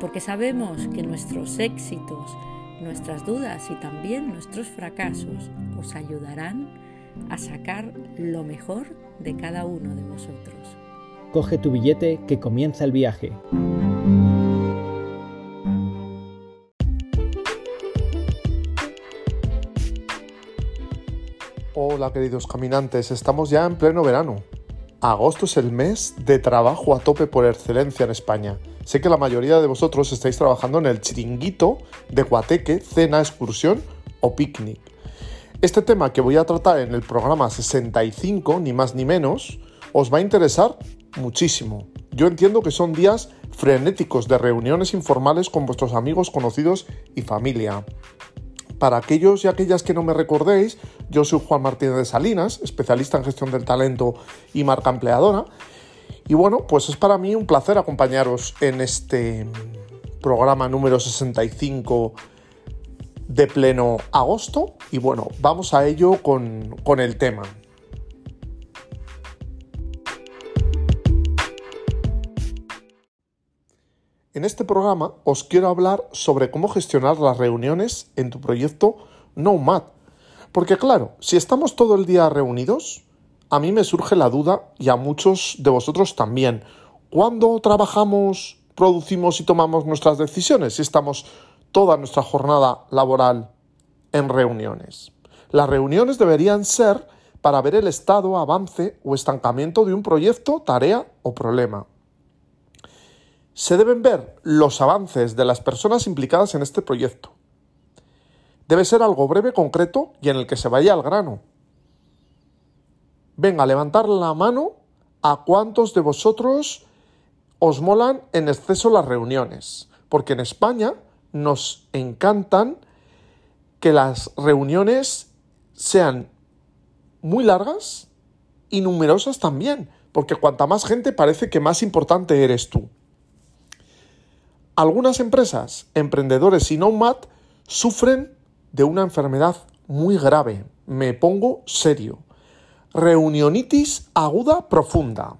porque sabemos que nuestros éxitos, nuestras dudas y también nuestros fracasos os ayudarán a sacar lo mejor de cada uno de vosotros. Coge tu billete que comienza el viaje. Hola queridos caminantes, estamos ya en pleno verano. Agosto es el mes de trabajo a tope por excelencia en España Sé que la mayoría de vosotros estáis trabajando en el chiringuito de guateque, cena, excursión o picnic. Este tema que voy a tratar en el programa 65, ni más ni menos, os va a interesar muchísimo. Yo entiendo que son días frenéticos de reuniones informales con vuestros amigos, conocidos y familia. Para aquellos y aquellas que no me recordéis, yo soy Juan Martínez de Salinas, especialista en gestión del talento y marca empleadora, y bueno, pues es para mí un placer acompañaros en este programa número 65 de pleno agosto. Y bueno, vamos a ello con, con el tema. En este programa os quiero hablar sobre cómo gestionar las reuniones en tu proyecto Nomad. Porque claro, si estamos todo el día reunidos, a mí me surge la duda y a muchos de vosotros también. ¿Cuándo trabajamos, producimos y tomamos nuestras decisiones si estamos toda nuestra jornada laboral en reuniones? Las reuniones deberían ser para ver el estado, avance o estancamiento de un proyecto, tarea o problema. Se deben ver los avances de las personas implicadas en este proyecto. Debe ser algo breve, concreto y en el que se vaya al grano. Venga, levantar la mano a cuántos de vosotros os molan en exceso las reuniones. Porque en España nos encantan que las reuniones sean muy largas y numerosas también. Porque cuanta más gente parece que más importante eres tú. Algunas empresas, emprendedores y nomad sufren de una enfermedad muy grave. Me pongo serio reunionitis aguda profunda.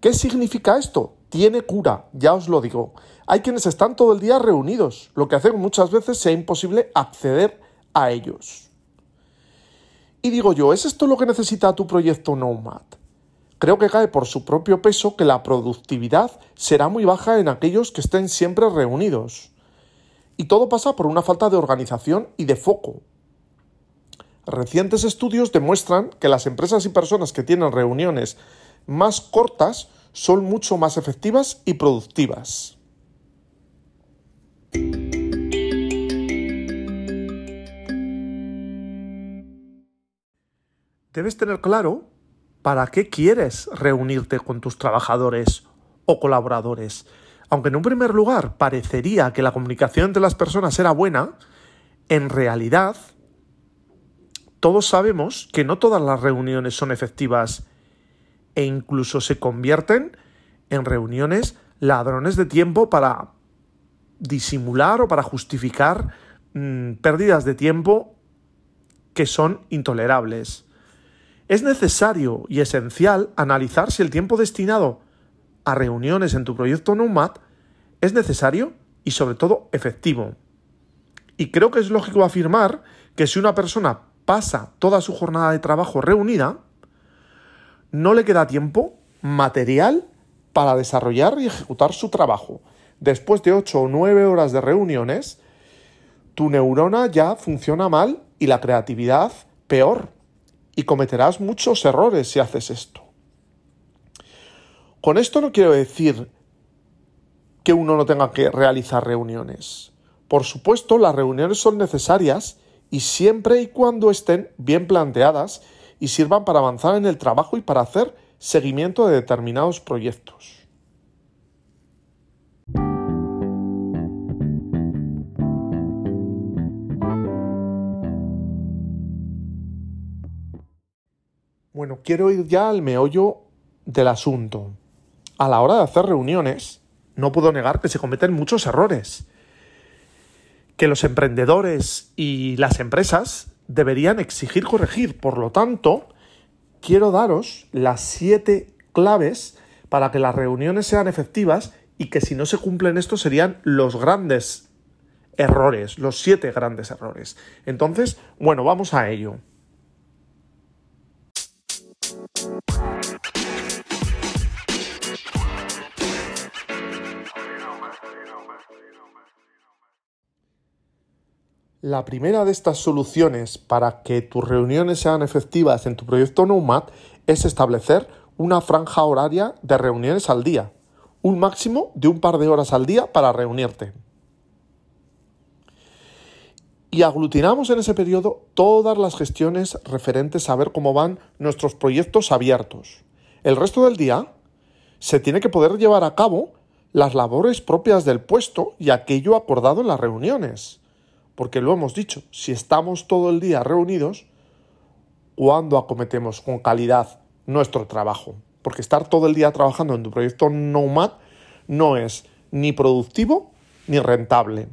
¿Qué significa esto? Tiene cura, ya os lo digo. Hay quienes están todo el día reunidos, lo que hace que muchas veces sea imposible acceder a ellos. Y digo yo, ¿es esto lo que necesita tu proyecto Nomad? Creo que cae por su propio peso que la productividad será muy baja en aquellos que estén siempre reunidos. Y todo pasa por una falta de organización y de foco, Recientes estudios demuestran que las empresas y personas que tienen reuniones más cortas son mucho más efectivas y productivas. Debes tener claro para qué quieres reunirte con tus trabajadores o colaboradores. Aunque en un primer lugar parecería que la comunicación entre las personas era buena, en realidad todos sabemos que no todas las reuniones son efectivas e incluso se convierten en reuniones ladrones de tiempo para disimular o para justificar mm, pérdidas de tiempo que son intolerables. Es necesario y esencial analizar si el tiempo destinado a reuniones en tu proyecto Nomad es necesario y sobre todo efectivo. Y creo que es lógico afirmar que si una persona pasa toda su jornada de trabajo reunida, no le queda tiempo material para desarrollar y ejecutar su trabajo. Después de 8 o 9 horas de reuniones, tu neurona ya funciona mal y la creatividad peor. Y cometerás muchos errores si haces esto. Con esto no quiero decir que uno no tenga que realizar reuniones. Por supuesto, las reuniones son necesarias y siempre y cuando estén bien planteadas y sirvan para avanzar en el trabajo y para hacer seguimiento de determinados proyectos. Bueno, quiero ir ya al meollo del asunto. A la hora de hacer reuniones, no puedo negar que se cometen muchos errores. Que los emprendedores y las empresas deberían exigir corregir. Por lo tanto, quiero daros las siete claves para que las reuniones sean efectivas y que si no se cumplen estos serían los grandes errores, los siete grandes errores. Entonces, bueno, vamos a ello. La primera de estas soluciones para que tus reuniones sean efectivas en tu proyecto Nomad es establecer una franja horaria de reuniones al día, un máximo de un par de horas al día para reunirte. Y aglutinamos en ese periodo todas las gestiones referentes a ver cómo van nuestros proyectos abiertos. El resto del día se tiene que poder llevar a cabo las labores propias del puesto y aquello acordado en las reuniones porque lo hemos dicho, si estamos todo el día reunidos, ¿cuándo acometemos con calidad nuestro trabajo? Porque estar todo el día trabajando en tu proyecto Nomad no es ni productivo ni rentable.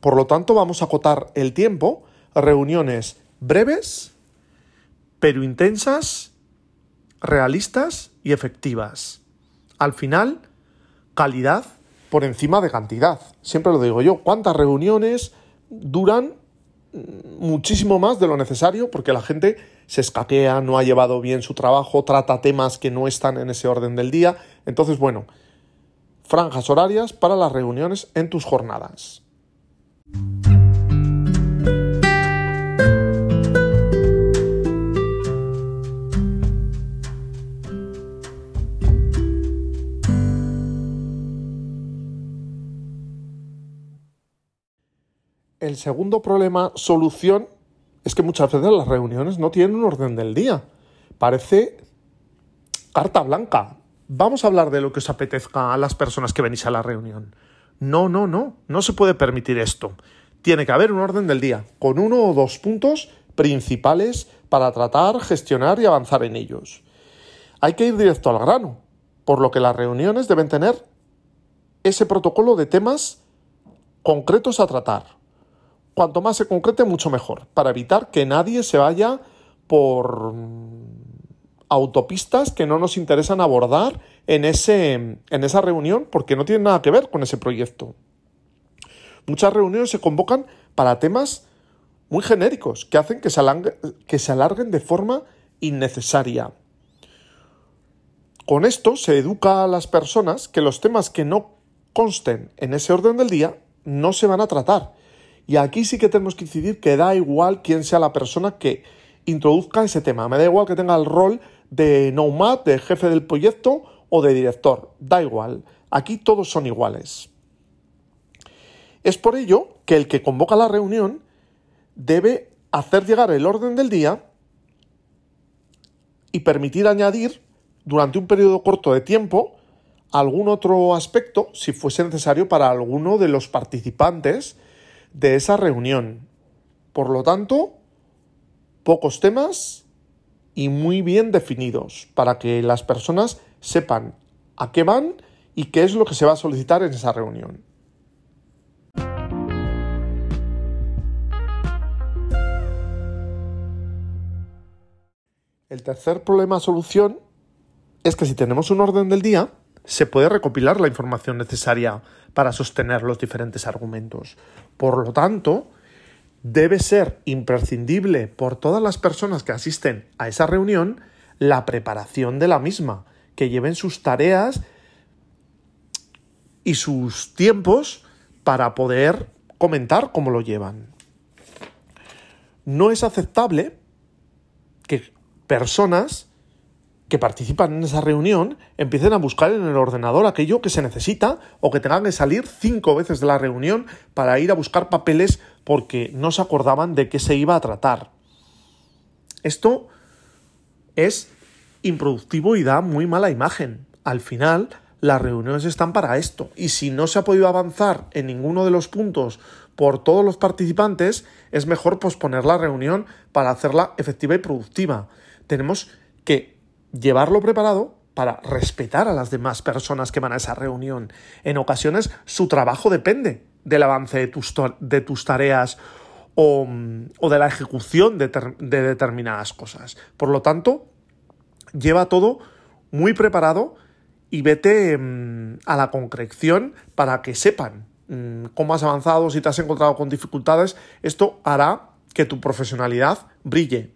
Por lo tanto, vamos a acotar el tiempo reuniones breves, pero intensas, realistas y efectivas. Al final, calidad por encima de cantidad. Siempre lo digo yo, ¿cuántas reuniones duran muchísimo más de lo necesario porque la gente se escaquea, no ha llevado bien su trabajo, trata temas que no están en ese orden del día. Entonces, bueno, franjas horarias para las reuniones en tus jornadas. El segundo problema, solución, es que muchas veces las reuniones no tienen un orden del día. Parece carta blanca. Vamos a hablar de lo que os apetezca a las personas que venís a la reunión. No, no, no, no se puede permitir esto. Tiene que haber un orden del día, con uno o dos puntos principales para tratar, gestionar y avanzar en ellos. Hay que ir directo al grano, por lo que las reuniones deben tener ese protocolo de temas concretos a tratar cuanto más se concrete, mucho mejor, para evitar que nadie se vaya por autopistas que no nos interesan abordar en, ese, en esa reunión porque no tienen nada que ver con ese proyecto. Muchas reuniones se convocan para temas muy genéricos que hacen que se, que se alarguen de forma innecesaria. Con esto se educa a las personas que los temas que no consten en ese orden del día no se van a tratar y aquí sí que tenemos que decidir que da igual quién sea la persona que introduzca ese tema. Me da igual que tenga el rol de nomad, de jefe del proyecto o de director. Da igual. Aquí todos son iguales. Es por ello que el que convoca la reunión debe hacer llegar el orden del día y permitir añadir durante un periodo corto de tiempo algún otro aspecto si fuese necesario para alguno de los participantes de esa reunión. Por lo tanto, pocos temas y muy bien definidos para que las personas sepan a qué van y qué es lo que se va a solicitar en esa reunión. El tercer problema solución es que si tenemos un orden del día, se puede recopilar la información necesaria para sostener los diferentes argumentos. Por lo tanto, debe ser imprescindible por todas las personas que asisten a esa reunión la preparación de la misma, que lleven sus tareas y sus tiempos para poder comentar cómo lo llevan. No es aceptable que personas que participan en esa reunión empiecen a buscar en el ordenador aquello que se necesita o que tengan que salir cinco veces de la reunión para ir a buscar papeles porque no se acordaban de qué se iba a tratar. Esto es improductivo y da muy mala imagen. Al final, las reuniones están para esto. Y si no se ha podido avanzar en ninguno de los puntos por todos los participantes, es mejor posponer la reunión para hacerla efectiva y productiva. Tenemos que llevarlo preparado para respetar a las demás personas que van a esa reunión. En ocasiones su trabajo depende del avance de tus, de tus tareas o, de la ejecución de, de determinadas cosas. Por lo tanto, lleva todo muy preparado y vete mm, a la concreción para que sepan mm, cómo has avanzado, si te has encontrado con dificultades. Esto hará que tu profesionalidad brille.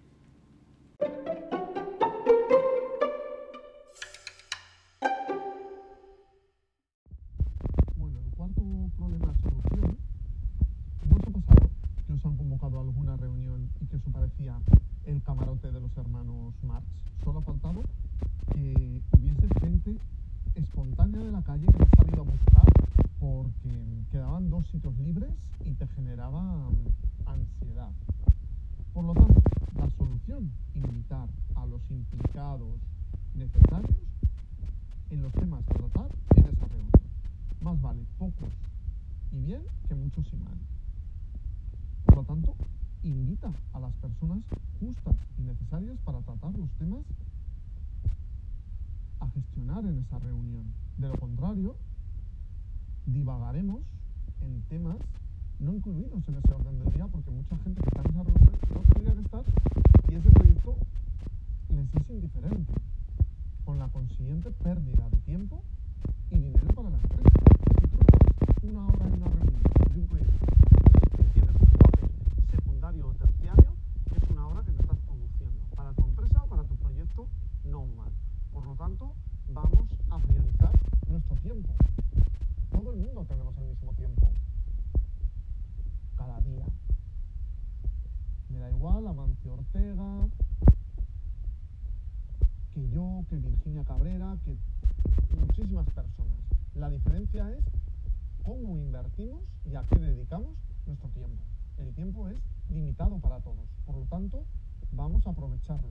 Eso parecía el camarote de los hermanos Marx? Solo ha faltado que hubiese gente espontánea de la calle que no has salido a buscar porque quedaban dos sitios libres y te generaba mm, ansiedad. Por lo tanto, la solución, invitar a los implicados necesarios en los temas a tratar en esa. Más vale pocos y bien que muchos y mal. Por lo tanto, invita a las personas justas y necesarias para tratar los temas a gestionar en esa reunión. De lo contrario, divagaremos en temas no incluidos en ese orden del día porque mucha gente que está en esa reunión no tendría que estar y ese proyecto les es indiferente, con la consiguiente pérdida de tiempo y dinero para la empresa. Una hora en una reunión de un proyecto y tienes un papel secundario o terciario, es una hora que no estás produciendo para tu empresa o para tu proyecto no mal. Por lo tanto, vamos a priorizar nuestro tiempo. Todo el mundo tenemos el mismo tiempo. Cada día. Me da igual Amancio Ortega, que yo, que Virginia Cabrera, que muchísimas personas. La diferencia es cómo invertimos y a qué dedicamos nuestro tiempo. El tiempo es limitado para todos, por lo tanto, vamos a aprovecharlo.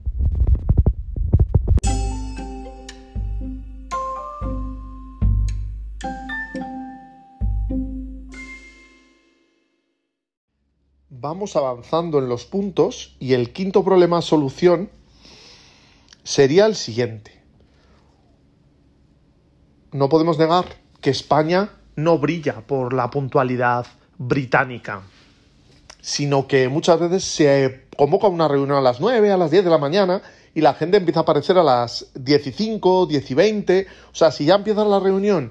Vamos avanzando en los puntos y el quinto problema solución sería el siguiente. No podemos negar que España no brilla por la puntualidad británica, sino que muchas veces se convoca una reunión a las 9, a las 10 de la mañana y la gente empieza a aparecer a las 10 y 5, 10 y 20. O sea, si ya empieza la reunión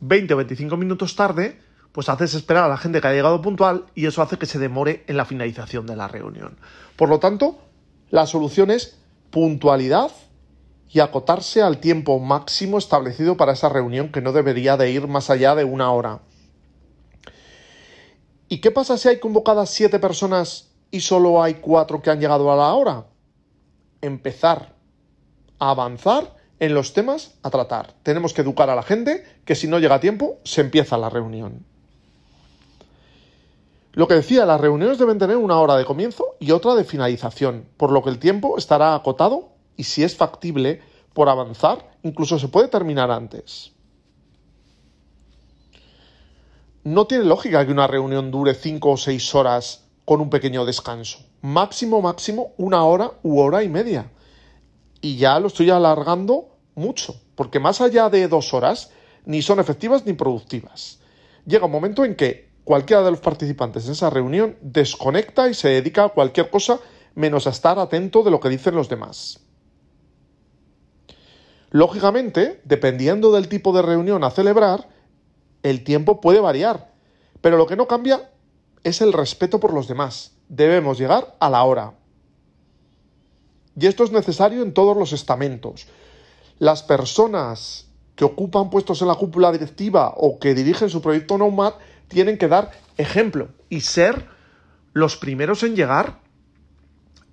20 o 25 minutos tarde, pues haces esperar a la gente que ha llegado puntual y eso hace que se demore en la finalización de la reunión. Por lo tanto, la solución es puntualidad y acotarse al tiempo máximo establecido para esa reunión que no debería de ir más allá de una hora. ¿Y qué pasa si hay convocadas siete personas y solo hay cuatro que han llegado a la hora? Empezar a avanzar en los temas a tratar. Tenemos que educar a la gente que si no llega a tiempo se empieza la reunión. Lo que decía, las reuniones deben tener una hora de comienzo y otra de finalización, por lo que el tiempo estará acotado y si es factible por avanzar, incluso se puede terminar antes. No tiene lógica que una reunión dure cinco o seis horas con un pequeño descanso. Máximo, máximo, una hora u hora y media. Y ya lo estoy alargando mucho, porque más allá de dos horas, ni son efectivas ni productivas. Llega un momento en que cualquiera de los participantes en esa reunión desconecta y se dedica a cualquier cosa menos a estar atento de lo que dicen los demás. Lógicamente, dependiendo del tipo de reunión a celebrar, el tiempo puede variar, pero lo que no cambia es el respeto por los demás. Debemos llegar a la hora. Y esto es necesario en todos los estamentos. Las personas que ocupan puestos en la cúpula directiva o que dirigen su proyecto Nomad tienen que dar ejemplo y ser los primeros en llegar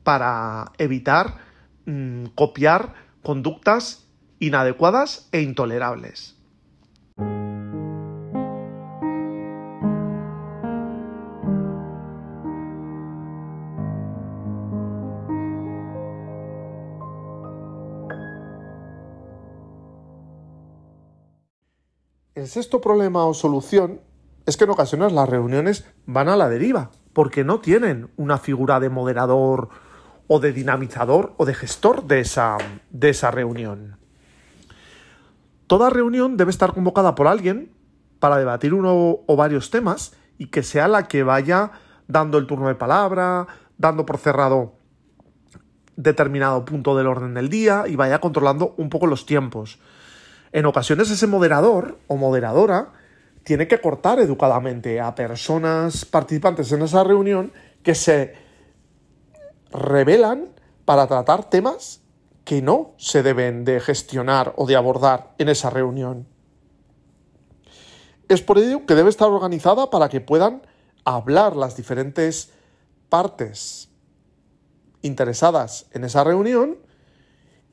para evitar mm, copiar conductas inadecuadas e intolerables. El sexto problema o solución es que en ocasiones las reuniones van a la deriva, porque no tienen una figura de moderador o de dinamizador o de gestor de esa, de esa reunión. Toda reunión debe estar convocada por alguien para debatir uno o varios temas y que sea la que vaya dando el turno de palabra, dando por cerrado determinado punto del orden del día y vaya controlando un poco los tiempos. En ocasiones ese moderador o moderadora tiene que cortar educadamente a personas participantes en esa reunión que se revelan para tratar temas que no se deben de gestionar o de abordar en esa reunión. Es por ello que debe estar organizada para que puedan hablar las diferentes partes interesadas en esa reunión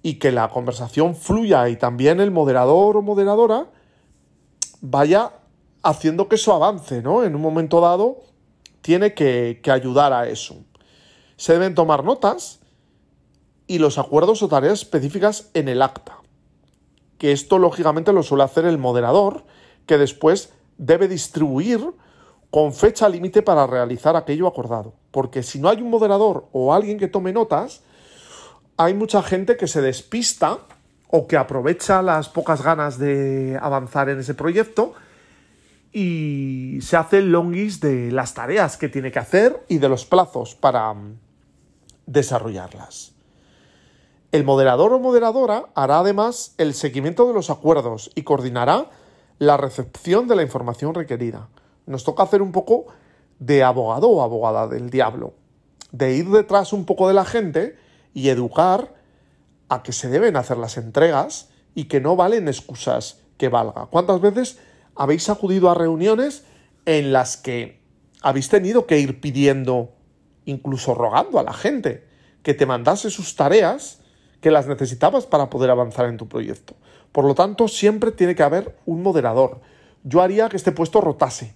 y que la conversación fluya y también el moderador o moderadora vaya haciendo que eso avance, ¿no? En un momento dado tiene que, que ayudar a eso. Se deben tomar notas y los acuerdos o tareas específicas en el acta. Que esto lógicamente lo suele hacer el moderador, que después debe distribuir con fecha límite para realizar aquello acordado. Porque si no hay un moderador o alguien que tome notas, hay mucha gente que se despista o que aprovecha las pocas ganas de avanzar en ese proyecto y se hace el longis de las tareas que tiene que hacer y de los plazos para mm, desarrollarlas. El moderador o moderadora hará además el seguimiento de los acuerdos y coordinará la recepción de la información requerida nos toca hacer un poco de abogado o abogada del diablo, de ir detrás un poco de la gente y educar a que se deben hacer las entregas y que no valen excusas que valga. ¿Cuántas veces habéis acudido a reuniones en las que habéis tenido que ir pidiendo, incluso rogando a la gente, que te mandase sus tareas que las necesitabas para poder avanzar en tu proyecto? Por lo tanto, siempre tiene que haber un moderador. Yo haría que este puesto rotase,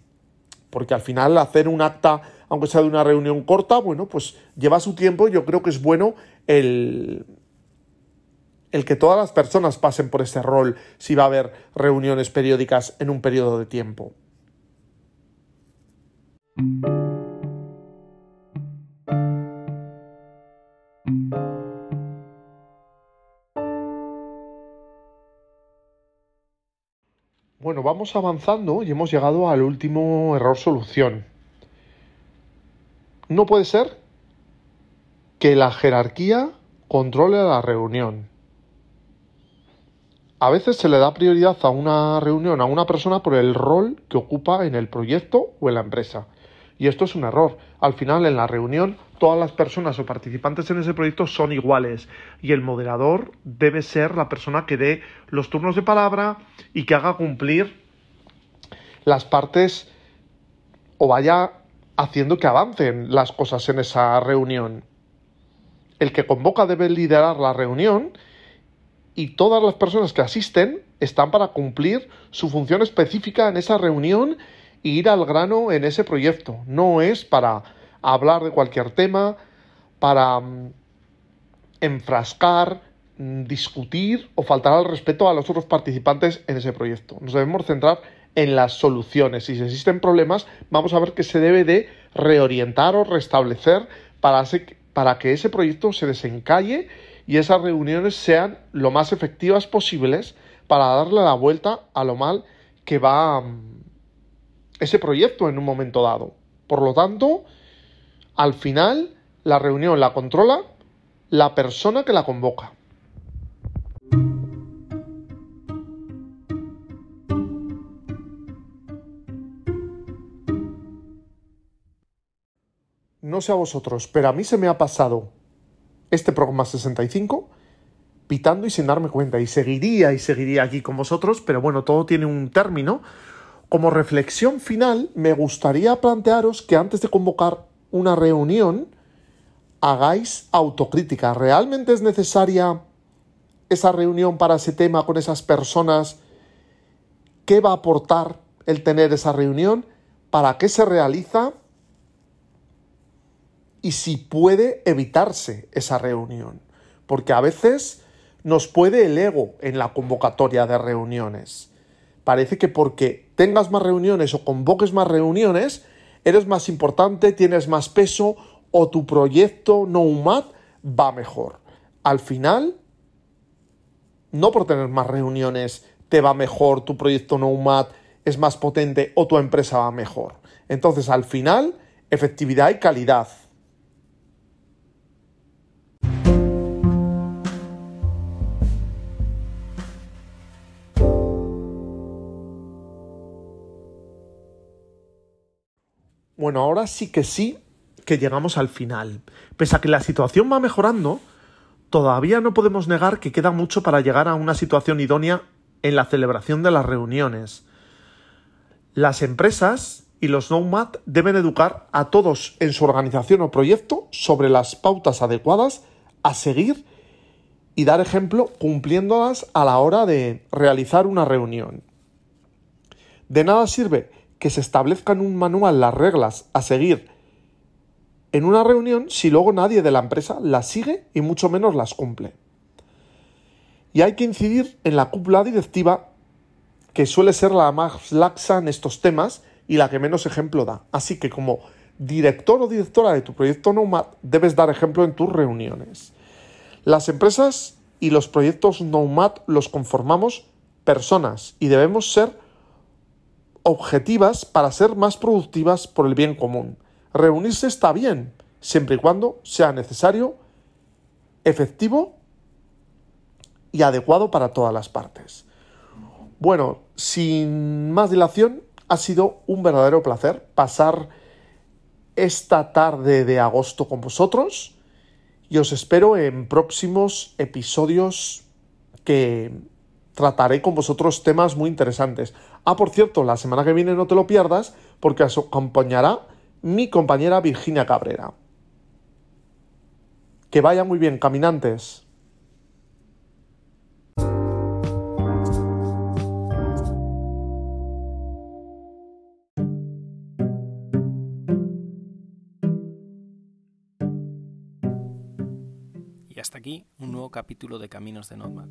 porque al final hacer un acta, aunque sea de una reunión corta, bueno, pues lleva su tiempo yo creo que es bueno el, el que todas las personas pasen por ese rol si va a haber reuniones periódicas en un periodo de tiempo. Bueno, vamos avanzando y hemos llegado al último error solución. No puede ser que la jerarquía controle la reunión. A veces se le da prioridad a una reunión a una persona por el rol que ocupa en el proyecto o en la empresa. Y esto es un error. Al final, en la reunión, todas las personas o participantes en ese proyecto son iguales y el moderador debe ser la persona que dé los turnos de palabra y que haga cumplir las partes o vaya haciendo que avancen las cosas en esa reunión. El que convoca debe liderar la reunión y todas las personas que asisten están para cumplir su función específica en esa reunión e ir al grano en ese proyecto. No es para hablar de cualquier tema, para mm, enfrascar, mm, discutir o faltar al respeto a los otros participantes en ese proyecto. Nos debemos centrar en las soluciones. Si existen problemas, vamos a ver que se debe de reorientar o restablecer para, para que ese proyecto se desencalle y esas reuniones sean lo más efectivas posibles para darle la vuelta a lo mal que va mm, ese proyecto en un momento dado. Por lo tanto, al final, la reunión la controla la persona que la convoca. No sé a vosotros, pero a mí se me ha pasado este programa 65 pitando y sin darme cuenta. Y seguiría y seguiría aquí con vosotros, pero bueno, todo tiene un término. Como reflexión final, me gustaría plantearos que antes de convocar una reunión, hagáis autocrítica. ¿Realmente es necesaria esa reunión para ese tema con esas personas? ¿Qué va a aportar el tener esa reunión? ¿Para qué se realiza? Y si puede evitarse esa reunión. Porque a veces nos puede el ego en la convocatoria de reuniones. Parece que porque tengas más reuniones o convoques más reuniones, eres más importante, tienes más peso o tu proyecto no UMAT va mejor. Al final, no por tener más reuniones te va mejor, tu proyecto Nomad es más potente o tu empresa va mejor. Entonces, al final, efectividad y calidad. Bueno, ahora sí que sí que llegamos al final. Pese a que la situación va mejorando, todavía no podemos negar que queda mucho para llegar a una situación idónea en la celebración de las reuniones. Las empresas y los Nomad deben educar a todos en su organización o proyecto sobre las pautas adecuadas a seguir y dar ejemplo cumpliéndolas a la hora de realizar una reunión. De nada sirve que se establezcan un manual las reglas a seguir en una reunión si luego nadie de la empresa las sigue y mucho menos las cumple. Y hay que incidir en la cúpula directiva, que suele ser la más laxa en estos temas y la que menos ejemplo da. Así que como director o directora de tu proyecto Nomad debes dar ejemplo en tus reuniones. Las empresas y los proyectos Nomad los conformamos personas y debemos ser objetivas para ser más productivas por el bien común reunirse está bien, siempre y cuando sea necesario, efectivo y adecuado para todas las partes. Bueno, sin más dilación, ha sido un verdadero placer pasar esta tarde de agosto con vosotros y os espero en próximos episodios que trataré con vosotros temas muy interesantes. Ah, por cierto, la semana que viene no te lo pierdas porque os acompañará mi compañera Virginia Cabrera. Que vaya muy bien, caminantes. Y hasta aquí un nuevo capítulo de Caminos de Nomad,